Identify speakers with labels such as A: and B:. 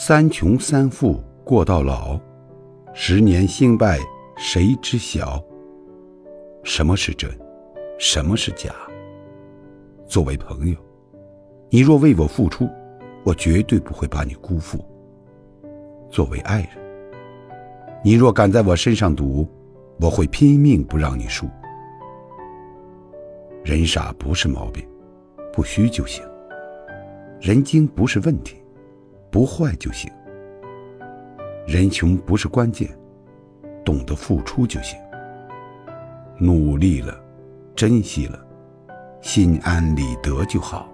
A: 三穷三富过到老，十年兴败谁知晓？什么是真？什么是假？作为朋友，你若为我付出，我绝对不会把你辜负；作为爱人，你若敢在我身上赌，我会拼命不让你输。人傻不是毛病，不虚就行；人精不是问题，不坏就行；人穷不是关键，懂得付出就行。努力了，珍惜了，心安理得就好。